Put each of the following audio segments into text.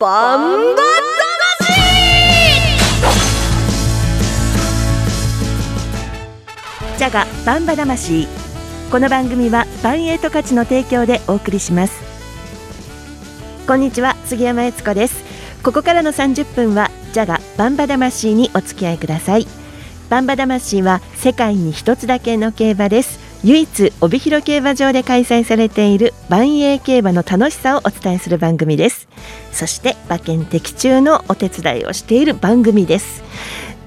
バンバジャガバンバ魂。この番組はバンエイト価値の提供でお送りします。こんにちは杉山悦子です。ここからの30分はジャガバンバ魂にお付き合いください。バンバ魂は世界に一つだけの競馬です。唯一帯広競馬場で開催されている万栄競馬の楽しさをお伝えする番組です。そして馬券的中のお手伝いをしている番組です。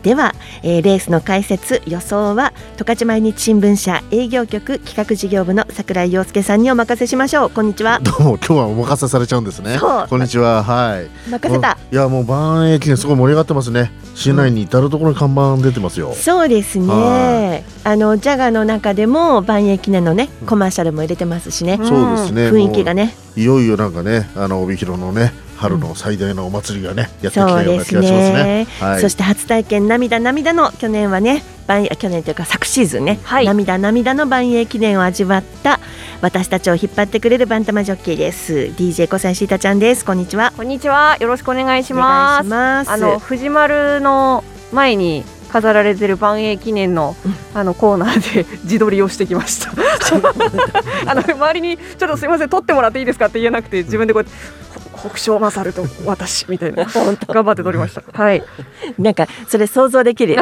では、えー、レースの解説予想は十勝毎日新聞社営業局企画事業部の櫻井陽介さんにお任せしましょう。こんにちは。どうも今日はお任せされちゃうんですね。こんにちは。はい。任せた。いやもう万栄記念すごい盛り上がってますね。市内に至る所に看板出てますよ、うん、そうですね。あのジャガの中でも万栄記念のねコマーシャルも入れてますしね、うん、そうですね。雰囲気がね。いよいよなんかねあの帯広のね春の最大のお祭りがね、やってきたような気がしますね。はい、そして初体験涙涙の去年はね万去年というか昨シーズンね、はい、涙涙の万栄記念を味わった私たちを引っ張ってくれるバンタマジョッキーです。DJ 小西シータちゃんです。こんにちは。こんにちは。よろしくお願いします。あの藤丸の前に飾られてる万栄記念の,、あのコーナーで 自撮りをしてきました。あの周りにちょっとすみません撮ってもらっていいですか？って言えなくて自分でこうやって北勝勝と私みたいな。頑張って撮りました。はい。なんかそれ想像できる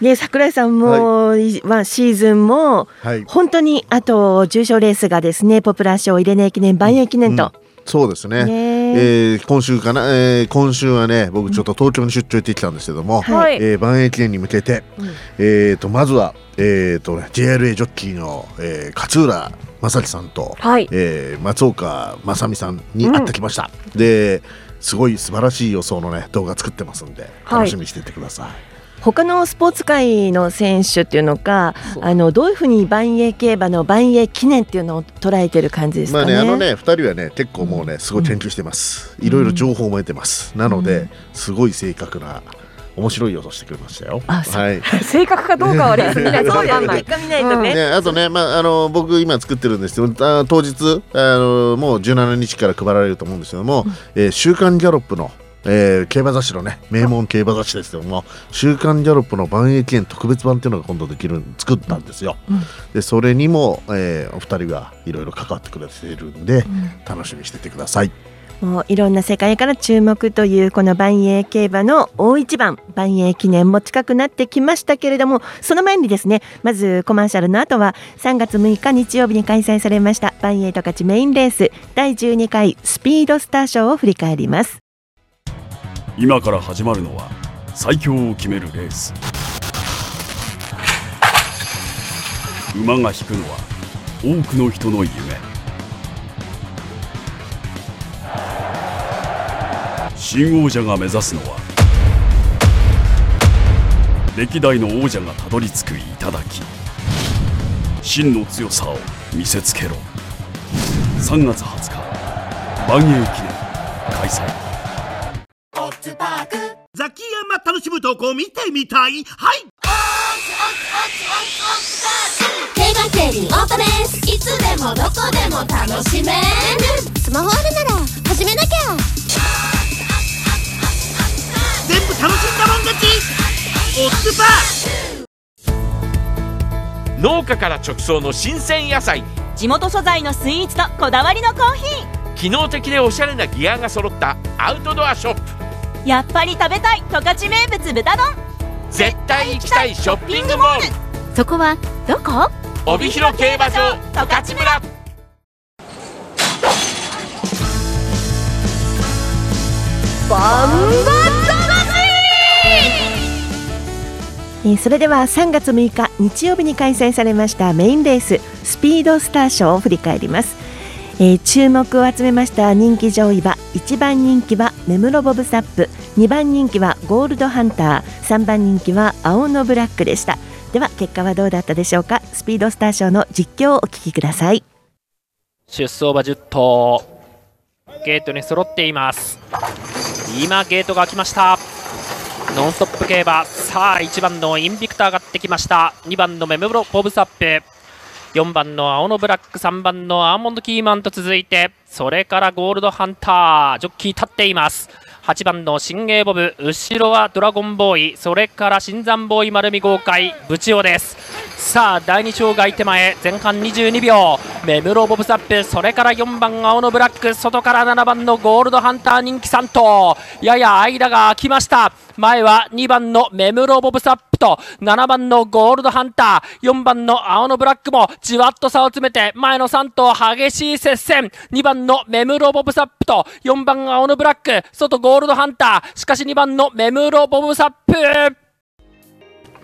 ね 桜井さんも、はい、まあシーズンも、はい、本当にあと重賞レースがですねポプラー賞入れ値記念万栄記念と、うん。そうですね。ねえー、今週かな、えー、今週はね、僕ちょっと東京に出張行ってきたんですけども、はい、えー、万栄記念に向けて、うん、えっ、とまずはえっ、ー、と JRA ジョッキーの、えー、勝浦正樹さんと、はい、えー、松岡正美さんに会ってきました、うん、ですごい素晴らしい予想のね動画作ってますんで楽しみにしていてください、はい他のスポーツ界の選手っていうのかあのどういうふうに万栄競馬の万栄記念っていうのを捉えてる感じですかね？まあねあのね2人はね結構もうねすごい研究してます、いろいろ情報も得てます、なので、すごい正確な面白い予想してくれましたよ。はい。正確かどうかはレース見ないとわかんない。結果見ないとね。ねあとね、まああの僕今作ってるんですけど、当日あのもう17日から配られると思うんですけども、うん、えー、週刊ギャロップのえー、競馬雑誌のね名門競馬雑誌ですけども「週刊ギャロップ」の万栄記念特別版っていうのが今度できる作ったんですよ。うん、でそれにも、えー、お二人がいろいろ関わってくれているんで、うん、楽しみにしててください。もういろんな世界から注目というこの万栄競馬の大一番万栄記念も近くなってきましたけれどもその前にですねまずコマーシャルの後は3月6日日曜日に開催されました万栄十勝メインレース第12回スピードスター賞を振り返ります今から始まるのは最強を決めるレース。馬が引くのは多くの人の夢。新王者が目指すのは歴代の王者がたどり着く頂真の強さを見せつけろ。3月20日万栄記念開催。ザキヤマ楽しむ投稿見てみたい。はい。競馬競輪オートレース。いつでもどこでも楽しめる。スマホあるなら始めなきゃ。全部楽しんだもん勝ち。オッズパ農家から直送の新鮮野菜。地元素材のスイーツとこだわりのコーヒー。機能的でおしゃれなギアが揃ったアウトドアショップやっぱり食べたい十勝名物豚丼。絶対行きたいショッピングモール。そこはどこ？帯広競馬場十勝村。バンバえそれでは3月6日日曜日に開催されましたメインレーススピードスター賞を振り返ります、えー、注目を集めました人気上位は1番人気はメムロボブサップ。2番人気はゴールドハンター。3番人気は青のブラックでした。では結果はどうだったでしょうか？スピードスター賞の実況をお聞きください。出走馬10頭。ゲートに揃っています。今ゲートが開きました。ノンストップ競馬。さあ1番のインビクターがってきました。2番のメムロボブサップ。4番の青のブラック。3番のアーモンドキーマンと続いてそれからゴールドハンタージョッキー立っています。8番の新鋭ボブ後ろはドラゴンボーイそれから新山ボーイ丸見豪快ブチオです。さあ第2障害手前前半22秒。目室ボブサップそれから4番青のブラック外から7番のゴールドハンター人気3頭やや間が空きました。前は2番の目室ボブサップと7番のゴールドハンター4番の青のブラックもじわっと差を詰めて前の3頭激しい接戦。2番の目室ボブサップと4番青のブラック外ゴールドハンター。しかし2番の目室ボブサップ。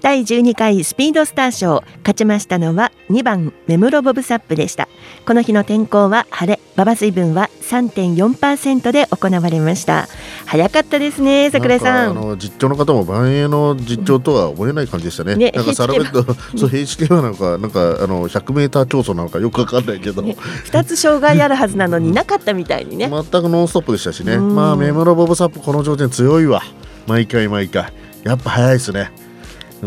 第12回スピードスター賞勝ちましたのは2番メムロボブサップでした。この日の天候は晴れ馬場水分は3.4%で行われました。早かったですね桜井さん。あの実況の方も万栄の実況とは思えない感じでしたね、ねなんかサラベット そう HK はなんかなんかあの 100m 競争なのかよくわかんないけど、ね、2つ障害あるはずなのになかったみたいにね。全くノンストップでしたしね。まあメムロボブサップこの条件強いわ。毎回毎回。やっぱ早いですね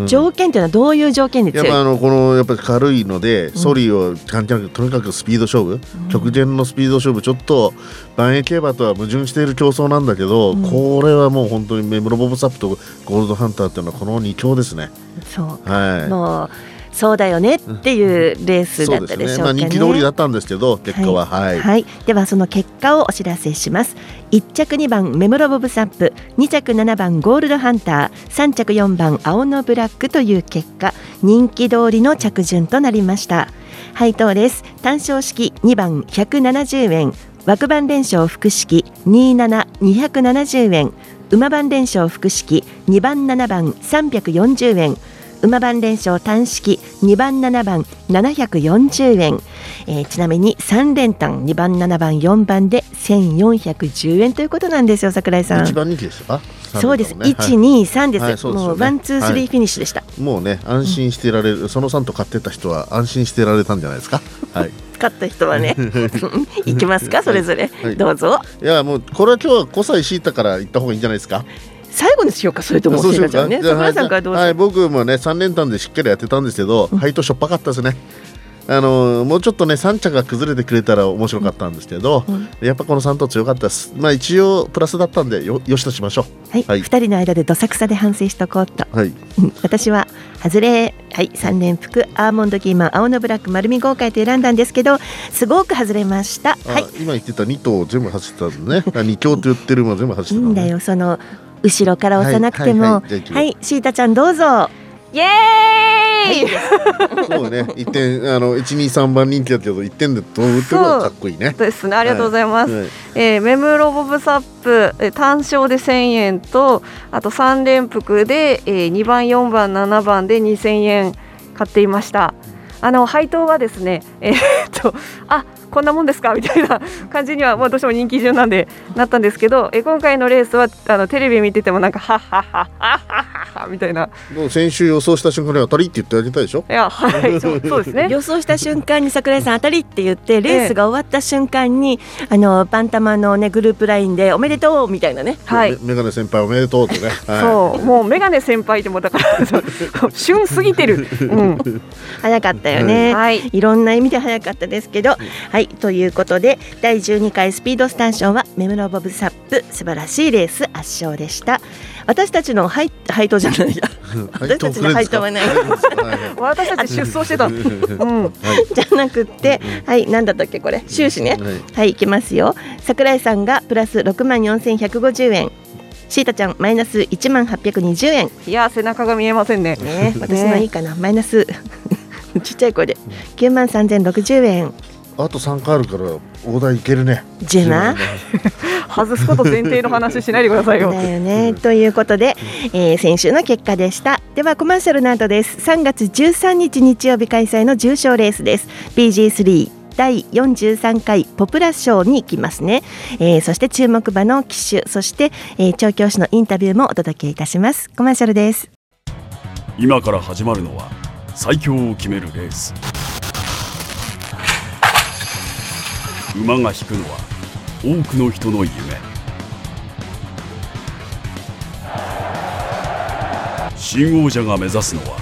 条件というのはどういう条件で強い？やっぱあのこのやっぱり軽いので、ソリを関係なくとにかくスピード勝負、うん、直前のスピード勝負ちょっと万栄競馬とは矛盾している競争なんだけど、うん、これはもう本当にメムロボブサップとゴールドハンターっていうのはこの2強ですね。そう。はい。もうそうだよねっていうレースだったでしょうかね。ね。まあ、人気通りだったんですけど結果は、はい、はい、はい、ではその結果をお知らせします。1着2番メモロボブサップ。2着7番ゴールドハンター。3着4番青のブラックという結果。人気通りの着順となりました。配当です。単勝式。2番170円。枠番連勝複式。27270円。馬番連勝複式。2番7番340円馬番連勝単式2番7番740円、えー、ちなみに3連単2番7番4番で1410円ということなんですよ桜井さん。一番人気です。かそうです、ね、1、2、3です、はい、もうワン、ツー、スリーフィニッシュでした、もうね、安心してられる、うん、その3頭買ってた人は安心してられたんじゃないですか？はい、買った人はね、いきますか、それぞれ、はい、どうぞ。いや、もう、これは今日は5歳敷いたから行った方がいいんじゃないですか？最後にしようかそれともそうしましょうね。はい、僕もね3連単でしっかりやってたんですけど、配当しょっぱかったですね。あのもうちょっとね3着が崩れてくれたら面白かったんですけど、うん、やっぱこの3頭強かったです。まあ一応プラスだったんでよよしとしましょう。はい、はい、2人の間でどさくさで反省しとこうと、はい、私は外れはい3連服アーモンドキーマン青のブラック丸み豪快と選んだんですけどすごく外れました。はい。今言ってた2頭全部走ってたんね。2強と言ってるも全部走ってた、ね、いいんだよ。その後ろから押さなくても。はいシータちゃんどうぞ。イエーイ、そうね一点あの一二三番人気だけど一点でどう打ってもかっこいいね。ですね。ありがとうございます、はい、えー、メムロボブサップ、えー、単勝で千円とあと三連複で、えー、2番四番七番で二千円買っていましたあの配当はですねえー、っとあこんなもんですかみたいな感じには、まあ、どうしても人気順なんでなったんですけどえ今回のレースはあのテレビ見ててもなんかはっはっはっはっはみたいな。先週予想した瞬間に当たりって言ってあげたでしょ？いやはいそうそうですね。予想した瞬間に桜井さん当たりって言ってレースが終わった瞬間に、ええ、あのバンタマのねグループラインでおめでとうみたいなね。はい。メガネ先輩おめでとうってね、はい、そう。もうメガネ先輩でもだから旬すぎてる、うん、早かったよね、はい、いろんな意味で早かったですけど。はい、ということで第12回スピードスターションはメムロボブサップ素晴らしいレース圧勝でした私たちの配配当じゃない。や私たちの配当はない。私たち出走してた、うん、じゃなくて、はい何だったっけこれ？収支ね。はい、い、きますよ。桜井さんがプラス6万4150円。シータちゃんマイナス1万820円。いや背中が見えませんね。ね私のいいかな、マイナス。ちっちゃい声で。9万3060円。あと3回あるから大台いけるねじゃな外すこと前提の話しないでくださいよ。だよねということで、えー、先週の結果でしたではコマーシャルなどです3月13日日曜日開催の重賞レースです PG3 第43回ポプラ賞に行きますね、えー、そして注目馬の騎手そして、えー、調教師のインタビューもお届けいたしますコマーシャルです今から始まるのは最強を決めるレース馬が引くのは多くの人の夢。新王者が目指すのは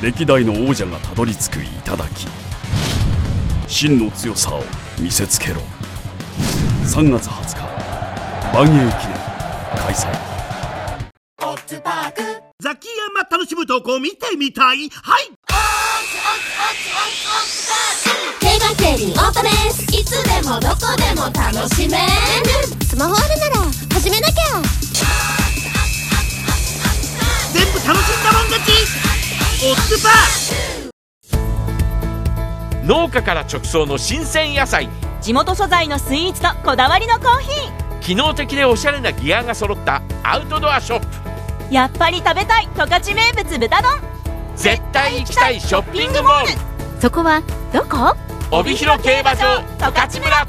歴代の王者がたどり着く頂真の強さを見せつけろ。3月20日万栄記念開催。ザキヤマ楽しむ投稿見てみたい。はいテレビオートです。いつでもどこでも楽しめる。スマホあるなら始めなきゃ。全部楽しんだもん勝ち。オッズパー農家から直送の新鮮野菜。地元素材のスイーツとこだわりのコーヒー。機能的でおしゃれなギアが揃った。アウトドアショップ。やっぱり食べたい十勝名物豚丼。絶対行きたいショッピングモール。そこはどこ？帯広競馬場十勝村。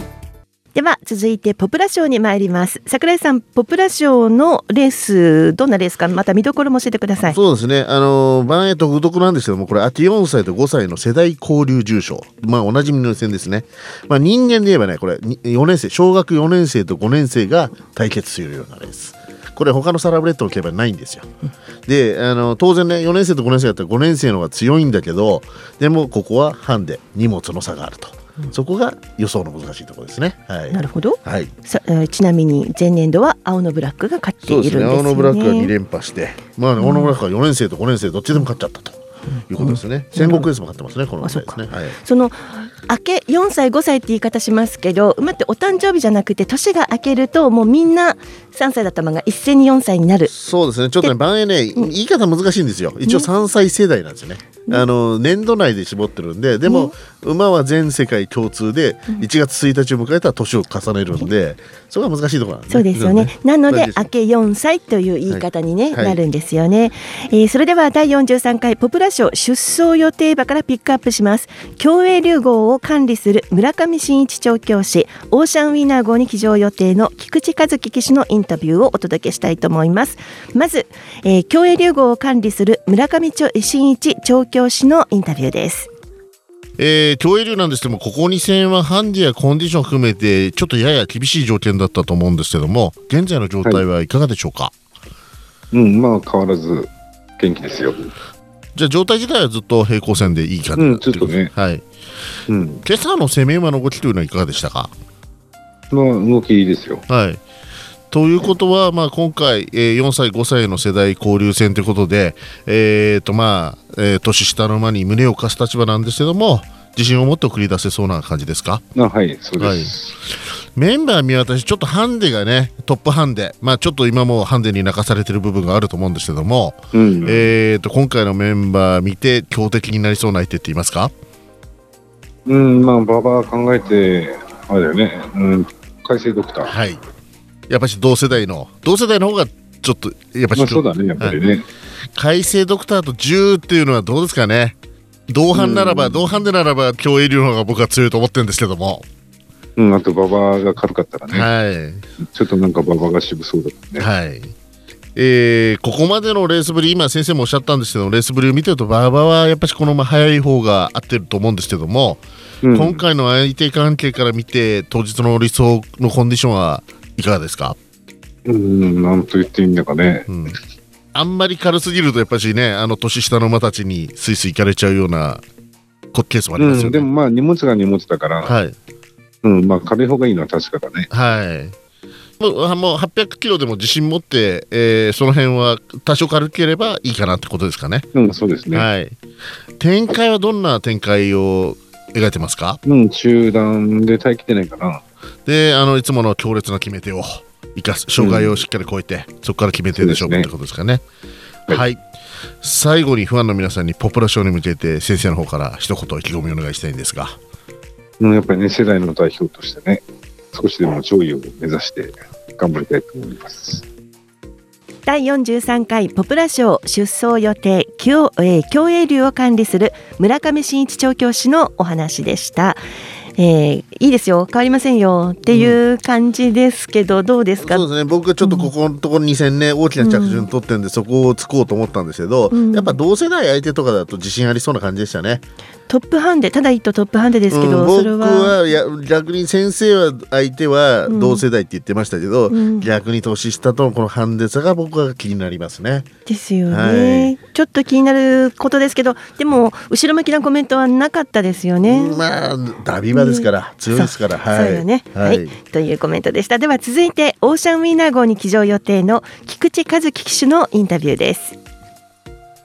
では続いてポプラ賞に参ります。桜井さんポプラ賞のレースどんなレースかまた見どころも教えてください。そうですね。あの番エ独特なんですけどもこれ秋4歳と5歳の世代交流重賞まあおなじみの予選ですね。まあ人間で言えばねこれ4年生小学4年生と5年生が対決するようなレースこれ他のサラブレッドの競馬ないんですよ。であの当然ね4年生と5年生だったら5年生の方が強いんだけどでもここはハンデ荷物の差があると。そこが予想の難しいところですね。はい、なるほど。はい。さちなみに前年度は青のブラックが勝っているんですよね。ね青のブラックが2連覇して、まあ、ね、青のブラックは4年生と5年生どっちでも勝っちゃったと。いうことですね。うん、戦国エースも勝ってますね。この、ね、ですね。はい、その明け4歳5歳って言い方しますけど馬ってお誕生日じゃなくて年が明けるともうみんな3歳だった馬が一斉に4歳になる。そうですね。ちょっとね番へね言い方難しいんですよ。一応3歳世代なんですよね、あの年度内で絞ってるんででも、馬は全世界共通で1月1日を迎えたら年を重ねるんで、そこが難しいところなんね、そうですよね。なので明け4歳という言い方にね、はい、なるんですよね。えー、それでは第43回ポプラ賞出走予定馬からピックアップします。競泳流号を管理する村上真一調教師、オーシャンウィナー号に騎乗予定の菊池和樹騎手のインタビューをお届けしたいと思います。まず、えー、競泳流号を管理する村上真一調教師のインタビューです。えー、競泳流なんですけどもここ2戦はハンディやコンディション含めてちょっとやや厳しい条件だったと思うんですけども現在の状態はいかがでしょうか、はい、うんまあ変わらず元気ですよ。じゃあ状態自体はずっと平行線でいい感じ、うん、ちょっとね。はい、うん、今朝の攻め馬の動きというのはいかがでしたか？まあ動きいいですよ。はいということは、まあ、今回、えー、4歳、5歳の世代交流戦ということで、えーとまあえー、年下の馬に胸を貸す立場なんですけども自信を持って送り出せそうな感じですか？あはいそうです、はい、メンバー見渡しちょっとハンデがねトップハンデ、まあ、ちょっと今もハンデに泣かされてる部分があると思うんですけども、うん、えーと、今回のメンバー見て強敵になりそうな相手って言いますか？うんまあ馬場考えてあれだよね、うん、海星ドクター。はいやっぱし同世代の同世代の方がちょっとやっぱし、まあ、そうだねやっぱりね、はい、改正ドクターと10っていうのはどうですかね？同伴ならば、同伴でならば競泳流の方が僕は強いと思ってるんですけども。うんあと馬場が軽かったらね。はい。ちょっとなんか馬場が渋そうだったね。はい。えー、ここまでのレースぶり今先生もおっしゃったんですけどレースぶりを見てると馬場はやっぱりこのまま速い方が合ってると思うんですけども、うん、今回の相手関係から見て当日の理想のコンディションはいかがですか？うん、なんと言っていいんだかね。うん、あんまり軽すぎると、やっぱしね、あの年下の馬たちにスイスイ行かれちゃうようなケースもありますよね。うん、でもまあ、荷物が荷物だから、はい。うん、まあ、軽い方がいいのは確かだね。はい。もうもう800キロでも自信持って、えー、その辺は多少軽ければいいかなってことですかね。うん、そうですね。はい。展開はどんな展開を描いてますか？うん、中段で耐えきてないかな。で、あのいつもの強烈な決め手を。生かす障害をしっかり超えて、うん、そこから決めてるでしょうってことですかね。はい、はい、最後にファンの皆さんにポプラ賞に向けて先生の方から一言意気込みをお願いしたいんですが。やっぱりね世代の代表としてね少しでも上位を目指して頑張りたいと思います。第43回ポプラ賞出走予定競,、えー、競泳流を管理する村上真一調教師のお話でした。えー、いいですよ。変わりませんよっていう感じですけど、うん、どうですか？そうですね。僕はちょっとここのところ2戦ね大きな着順取ってるんで、そこをつこうと思ったんですけど、やっぱ同世代相手とかだと自信ありそうな感じでしたね。トップハンデただ一頭トップハンデですけど、うん、僕はいや逆に先生は相手は同世代って言ってましたけど、うん、逆に年下とのこのハンデ差が僕は気になりますね。ですよね、はい、ちょっと気になることですけどでも後ろ向きなコメントはなかったですよね。まあダビバですから、強いですから。はい、そうよね、はい、はい、というコメントでした。では続いてオーシャンウィーナー号に騎乗予定の菊池和樹騎手のインタビューです。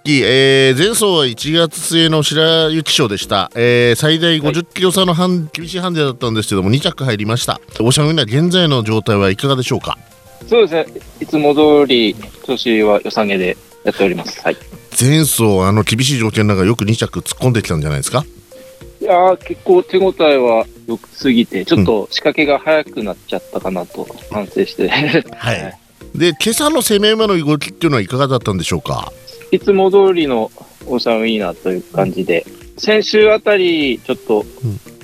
えー、前走は1月末の白雪賞でした、えー、最大50キロ差の半、厳しいハンデだったんですけども2着入りました。オーシャンウィナー現在の状態はいかがでしょうか？そうですね。いつも通り調子は良さげでやっております、はい、前走あの厳しい条件の中よく2着突っ込んできたんじゃないですか？いや結構手応えは良すぎてちょっと仕掛けが早くなっちゃったかなと反省して、はい。で今朝の攻め馬の動きっていうのはいかがだったんでしょうか？いつも通りのオーシャンウィーナーという感じで、先週あたり、ちょっと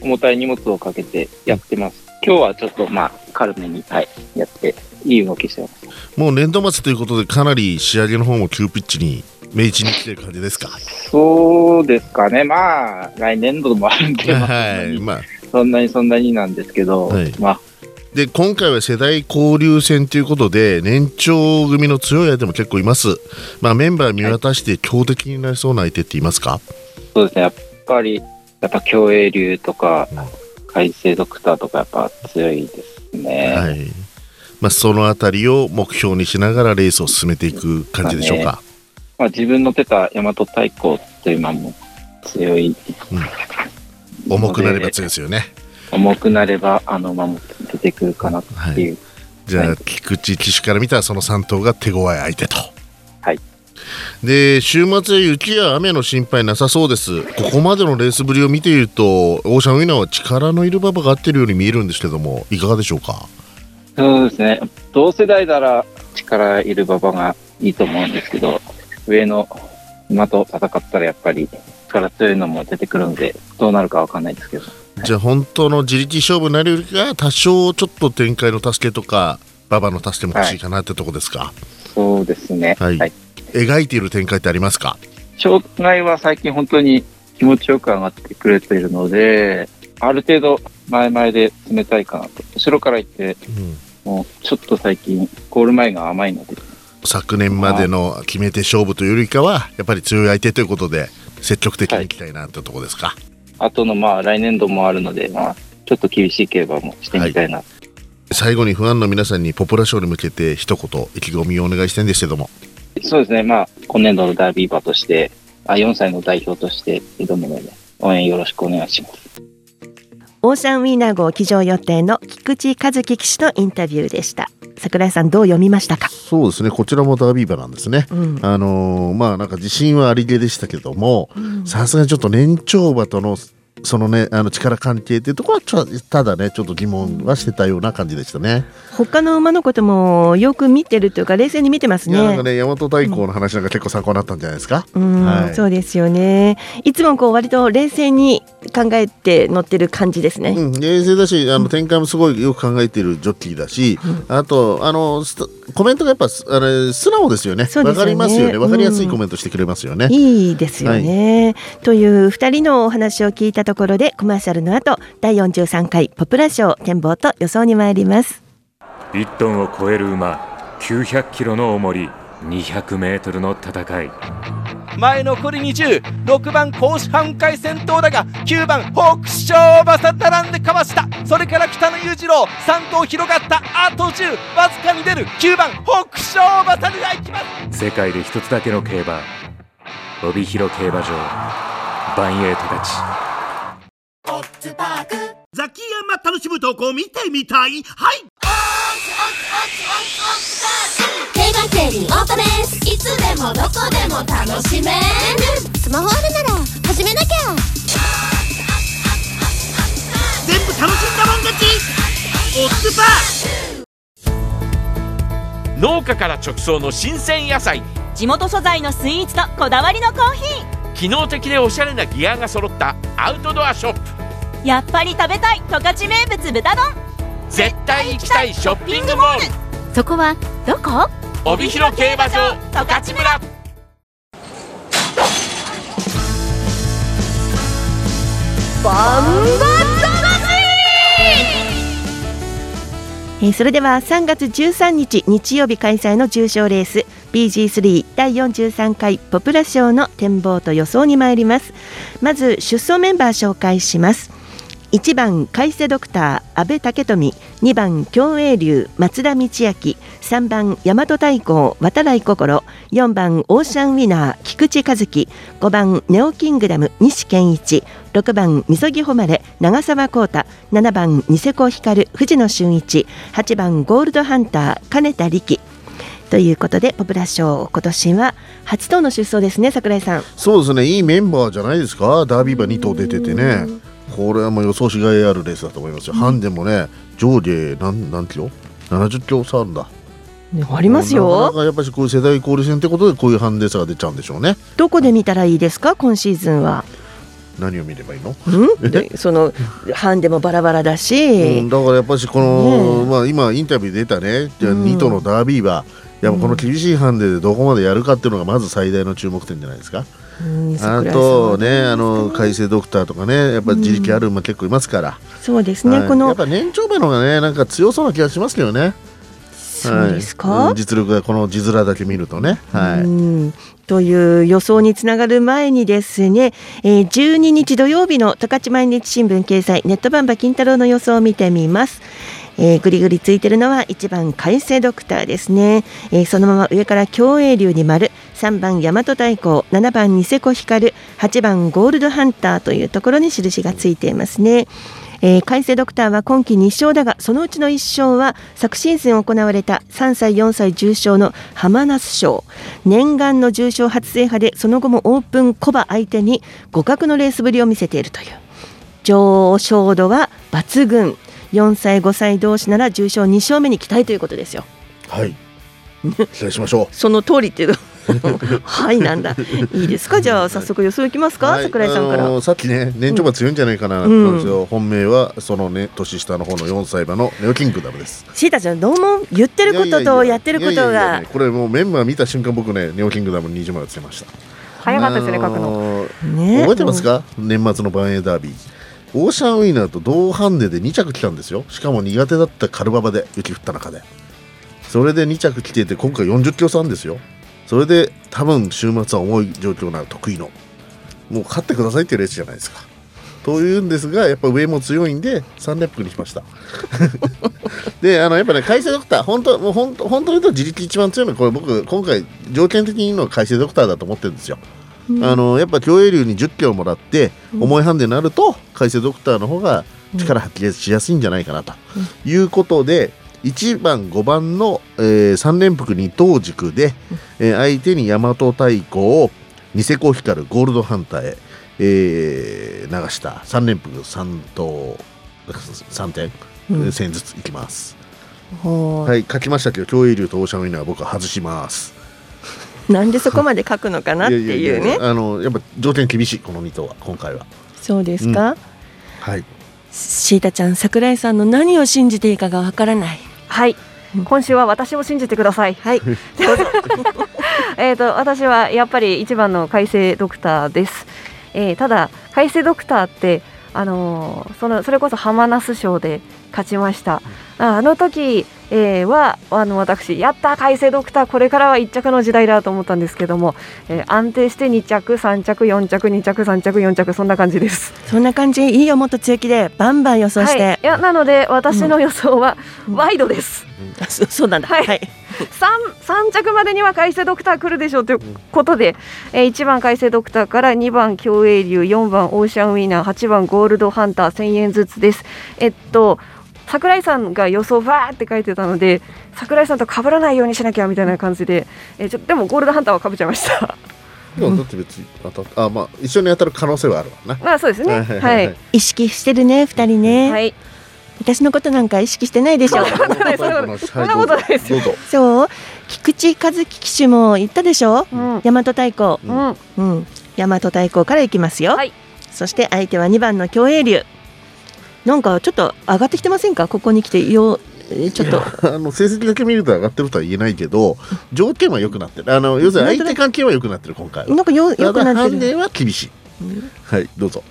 重たい荷物をかけてやってます。今日はちょっとまあ軽めに、はい、やって、いい動きしてます。もう年度末ということで、かなり仕上げの方も急ピッチに、明治に来てる感じですか？そうですかね、まあ、来年度もあるんで、はい、まあ、そんなにそんなになんですけど、はい、まあ、で今回は世代交流戦ということで年長組の強い相手も結構います、まあ、メンバー見渡して強敵になりそうな相手っていますか、そうですね。やっぱりやっぱ競泳流とか、海星ドクターとかやっぱ強いですね。はい。まあ、そのあたりを目標にしながらレースを進めていく感じでしょうか？ね、まあ、自分の出た大和太鼓という馬も強い、うん、重くなれば強いですよね。重くなればあの馬も出てくるかなっていう。はい、じゃあ、菊池騎手から見たらその3頭が手強い相手と。はい。で週末雪や雨の心配なさそうですここまでのレースぶりを見ているとオーシャンウィナーは力のいる馬場が合ってるように見えるんですけどもいかがでしょうか？そうですね同世代なら力いる馬場がいいと思うんですけど上の馬と戦ったらやっぱり力強いのも出てくるのでどうなるか分かんないですけど。じゃあ本当の自力勝負になるよりは多少ちょっと展開の助けとか馬場の助けも欲しいかなってとこですか、はい、そうですね、はい、はい、描いている展開ってありますか？障害は最近本当に気持ちよく上がってくれているのである程度前々で冷たいかなと。後ろから行って、うん、もうちょっと最近ゴール前が甘いので昨年までの決め手勝負というよりかはやっぱり強い相手ということで積極的にいきたいなってとこですか、はい。後のまあ来年度もあるので、まあ、ちょっと厳しい競馬もしてみたいな、はい、最後にファンの皆さんにポプラ賞に向けて一言意気込みをお願いしたいんですけども。そうですね、まあ、今年度のダービー馬としてあ4歳の代表として挑むので応援よろしくお願いしますオーシャンウィーナー号騎乗予定の菊池和樹騎手のインタビューでした。桜井さんどう読みましたか？そうですね。こちらもダービー馬なんですね、うん、あのー、まあなんか自信はありげでしたけどもさすがにちょっと年長馬とのそのねあの力関係っていうところはちょただねちょっと疑問はしてたような感じでしたね。他の馬のこともよく見てるというか冷静に見てますね。なんかね大和太鼓の話なんか結構参考になったんじゃないですか、うん、はい、そうですよね。いつもこう割と冷静に考えて乗ってる感じですね、うん、冷静だしあの展開もすごいよく考えているジョッキーだし、うん、あとあのコメントがやっぱあれ素直ですよね。わ、ね、かりますよね。わかりやすいコメントしてくれますよね、いいですよね、はい、という2人のお話を聞いたところでコマーシャルの後第43回ポプラ賞展望と予想に参ります。1トンを超える馬900キロの重り200メートルの戦い前残り206番甲子半回戦闘だが9番北勝馬さ並んでかわした。それから北野裕次郎3頭広がった。あと10わずかに出る。9番北勝馬さがいきます。世界で一つだけの競馬。帯広競馬場。バンエイトたちザキヤマ楽しむ投稿見てみたい？はい競馬競輪オートレース。いつでもどこでも楽しめる。スマホあるなら始めなきゃ。全部楽しんだもん勝ち。オッズパー。農家から直送の新鮮野菜。地元素材のスイーツとこだわりのコーヒー。機能的でおしゃれなギアが揃ったアウトドアショップ。やっぱり食べたい十勝名物豚丼絶対行きたいショッピングモール。そこはどこ？帯広競馬場十勝村。バンバえー、それでは3月13日日曜日開催の重賞レース BG3 第43回ポプラ賞の展望と予想に参ります。まず出走メンバー紹介します1番海瀬ドクター阿部武富2番共栄流松田道明3番大和太鼓渡来心4番オーシャンウィナー菊池和樹5番ネオキングダム西健一6番みそぎ誉れ長澤浩太7番ニセコ光藤野俊一8番ゴールドハンター金田力。ということでポプラ賞今年は8頭の出走ですね櫻井さん。そうですねいいメンバーじゃないですか？ダービー馬2頭出ててね。これはもう予想しがいあるレースだと思いますよ、ハンデもね上下何何キロ70キロ差あるんだ。ね、ありますよ。やっぱりこういう世代交流戦ってことでこういうハンデ差が出ちゃうんでしょうね。どこで見たらいいですか？今シーズンは。何を見ればいいの？うん？そのハンデもバラバラだし、うん、だからやっぱりこの、まあ、今インタビュー出たね。じゃあ2頭のダービーは、やっぱこの厳しいハンデでどこまでやるかっていうのがまず最大の注目点じゃないですか。あとね、あの改正ドクターとかね、やっぱ自力ある馬結構いますから。そうですね、はいこのやっぱ年長馬の方がね、なんか強そうな気がしますけどね。そうですか？はいうん実力がこの字面だけ見るとね。はい。うんという予想につながる前にですね、えー、12日土曜日の十勝毎日新聞掲載ネットバンバ金太郎の予想を見てみます。えー、ぐりぐりついてるのは1番海星ドクターですね、えーそのまま上から共栄流に丸3番大和太鼓7番ニセコ光8番ゴールドハンターというところに印がついていますね。えー、海星ドクターは今季2勝だがそのうちの1勝は昨シーズン行われた3歳4歳重賞の浜那須賞。念願の重賞初制覇でその後もオープンコバ相手に互角のレースぶりを見せているという。上昇度は抜群。4歳5歳同士なら重賞2勝目に期待ということですよ。はい。期待しましょう。その通りっていう はいなんだ。いいですか？じゃあ早速予想いきますか、はい。桜井さんから、あのーさっきね年長馬強いんじゃないかな、うん。なんですよ本命はそのね年下の方の4歳馬のネオキングダムです。シータちゃんどうも言ってることとやってることが。ねこれもうメンバー見た瞬間僕ねネオキングダムに20枚つけました。早かったですね、書くの。のね覚えてますか、年末のバンエーダービーオーシャンウィーナーと同ハンデで2着来たんですよ。しかも苦手だったカルババで雪降った中で。それで2着来ていて今回40キロ差ですよ。それで多分週末は重い状況な得意の。もう勝ってくださいっていうレースじゃないですか。というんですがやっぱ上も強いんで3連服にしました。であのやっぱね海星ドクター本当もう本当本当に言うと自力一番強いのはこれ僕今回条件的に言うのは海星ドクターだと思ってるんですよ。あのやっぱ競泳流に10キロもらって重いハンデになると海星ドクターの方が力発揮しやすいんじゃないかなと。いうことで1番5番の、えー、3連複2等軸で、えー相手に大和太鼓をニセコ光るゴールドハンターへ、えー流した。3連複3等3点、うん。えー1000ずついきます。はい。書きましたけど競泳流とオーシャンウィナーは僕は外します。なんでそこまで書くのかなっていういやいねやいやあのやっぱ条件厳しいこの2頭は今回は。そうですか、はい。シータちゃん桜井さんの何を信じていいかがわからないはい。今週は私を信じてください。はい。えっと私はやっぱり一番の改正ドクターです。えーただ改正ドクターってあのーそのそれこそ浜那須賞で勝ちました。ああの時、えーはあの私やった改正ドクターこれからは一着の時代だと思ったんですけども、えー安定して2着3着4着2着3着4着そんな感じです。そんな感じいいよもっと強気でバンバン予想して、はい、いやなので私の予想はワイドです。そそうなんだはい、三三着までには改正ドクター来るでしょうということで、えー、1番改正ドクターから2番競泳流4番オーシャンウィーナー8番ゴールドハンター1000円ずつです。えっと桜井さんが予想バーって書いてたので桜井さんと被らないようにしなきゃみたいな感じで、えーちょでもゴールドハンターは被っちゃいました。でもだって別に当たっあまあ一緒に当たる可能性はあるわな。まあそうですね。はい。意識してるね二人ね、はい。私のことなんか意識してないでしょそんなことないですよ。そう菊池和樹騎手も言ったでしょ、大和太鼓うん。うん大和太鼓からいきますよ、はいそして相手は2番の競泳流なんかちょっと上がってきてませんか？ここに来てよちょっと。あの成績だけ見ると上がってるとは言えないけど条件は良くなってる。あの要するに相手関係は良くなってる今回は。なんかよよくなってる。判定は厳しい、はいどうぞ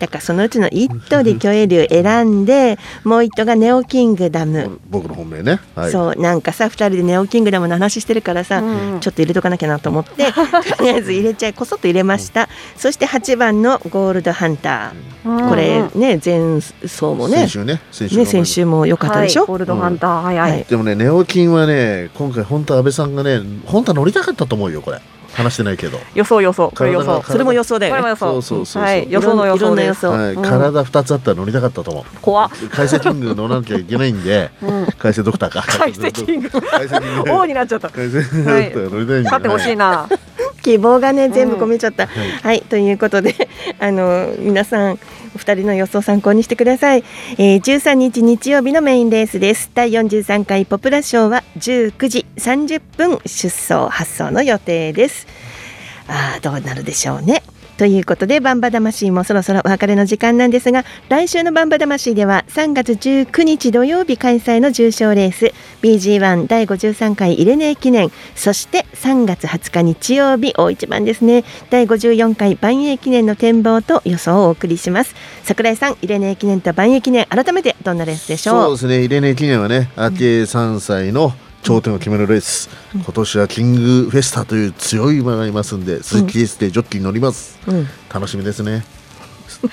だからそのうちの一頭でキョエリュ選んでもう一頭がネオキングダム。僕の本命ね、はい、そうなんかさ二人でネオキングダムの話してるからさ、うん、ちょっと入れとかなきゃなと思って とりあえず入れちゃいこそっと入れました、そして8番のゴールドハンター、これね前走もね先週ね先週,、ね、先週も良かったでしょ、はい、ゴールドハンター、うん、はいはい、でもねネオキンはね今回本当安倍さんがね本当は乗りたかったと思うよこれ話してないけど。予想予想。これ予想。それも予想だよ、ね、これも予想そうそう。そうはい。予想の予想の予想、はい、体二つあったら乗りたかったと思う。怖っ。解析キング乗らなきゃいけないんで、解析ドクターか。解析キング。王になっちゃった。解析ドクター乗りたいんで勝ってほしいな。希望がね全部込めちゃった、はい、はい、ということであの皆さんお二人の予想参考にしてください、えー、13日日曜日のメインレースです。第43回ポプラ賞は19時30分出走発送の予定です。ああどうなるでしょうね。ということでバンバ魂もそろそろお別れの時間なんですが来週のバンバ魂では3月19日土曜日開催の重賞レース BG1 第53回イレネー記念そして3月20日日曜日大一番ですね。第54回万栄記念の展望と予想をお送りします。桜井さんイレネー記念と万栄記念改めてどんなレースでしょう？そうですね。イレネー記念はね明け3歳の、うん頂点を決めるレース、うん、今年はキングフェスタという強い馬がいますんで鈴木エースでジョッキーに乗ります、うん、楽しみですね。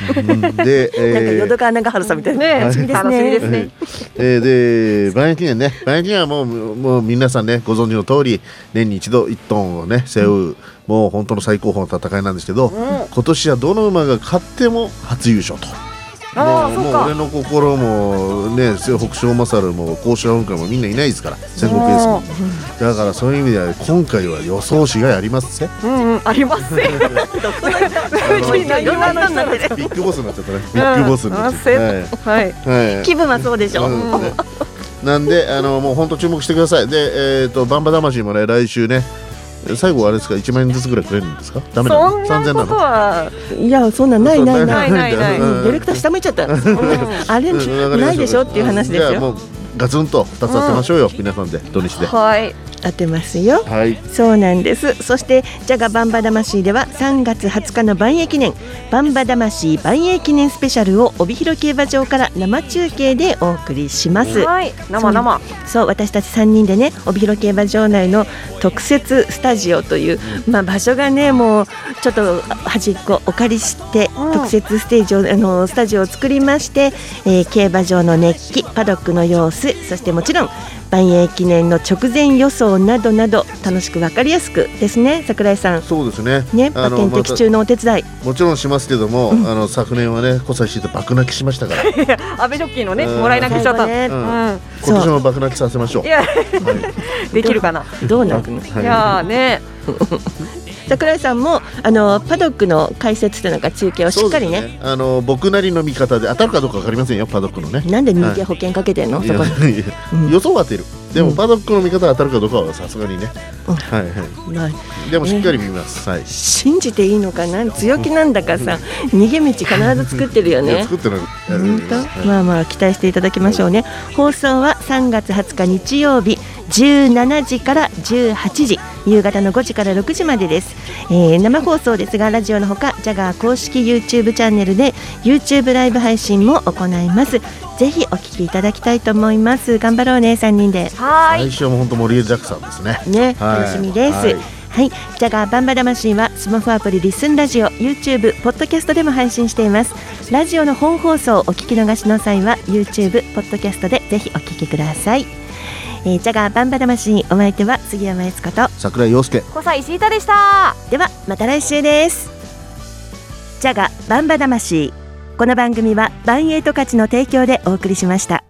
で、えー、なんか淀川長春さんみたいなね、楽しみですね。えー、で、万円記念ね、万円記念はもう、もう皆さんね、ご存知の通り、年に一度一トンをね、背負う、うん、もう本当の最高峰の戦いなんですけど、うん、今年はどの馬が勝っても初優勝と。もうもう俺の心もね北勝勝も甲州雲海もみんないないですから戦国エースも。だからそういう意味では今回は予想しがいありますねうんうんありますねビッグボスになっちゃったね。ビッグボスになっちゃった。はい。はい。気分はそうでしょ。うなんであのもう本当注目してください。でえっとバンバ魂もね来週ね最後あれですか？1万円ずつぐらいくれるんですか？ダメなの？三千なの？いやそんなないないない。ないないディレクター下向いちゃった、あれないでしょっていう話ですよ。ガツンと2つ当てましょうよ、皆さんで。土日で。はい当てますよ、はい、そうなんです。そしてジャガバンバ魂では3月20日の万栄記念バンバ魂万栄記念スペシャルを帯広競馬場から生中継でお送りします、はい、生生。そう私たち3人でね帯広競馬場内の特設スタジオという、まあ、場所がねもうちょっと端っこお借りして、うん、特設ステージをあのスタジオを作りまして、えー、競馬場の熱気パドックの様子そしてもちろん万栄記念の直前予想などなど楽しく分かりやすくですね櫻井さん。そうですね。ね馬券的中のお手伝い、ま、もちろんしますけども、うん、あの昨年はね小西シート爆泣きしましたから。安倍ジョッキーのねもらい泣きしちゃった、ね。うん、今年も爆泣きさせましょう。いや、はい、できるかな。どうなるの、い。やね桜井さんもあのパドックの解説というのか中継をしっかりね、ね、あの僕なりの見方で当たるかどうかわかりませんよパドックのね。なんで人間保険かけてんの、はい、そこに予想は当てるでも、パドックの見方当たるかどうかはさすがにね、うん、はいはい、でもしっかり見ます、はい、信じていいのかな？強気なんだかさ、逃げ道必ず作ってるよね。作ってる本当、まあまあ期待していただきましょうね。放送は3月20日日曜日17時から18時夕方の5時から6時までです、えー、生放送ですがラジオのほかジャガー公式 YouTube チャンネルで YouTube ライブ配信も行いますぜひお聞きいただきたいと思います。頑張ろうね3人で。はい。来週も本当盛りだくさんですね。ね、楽しみです、はい。はい、ジャガーバンバ魂はスマホアプリリスンラジオ、YouTube、ポッドキャストでも配信しています。ラジオの本放送をお聞き逃しの際は YouTube、ポッドキャストでぜひお聞きください。えー、ジャガーバンバ魂お相手は杉山悦子と桜井陽介。小西石井でした。ではまた来週です。ジャガバンバ魂この番組はバンエイト価値の提供でお送りしました。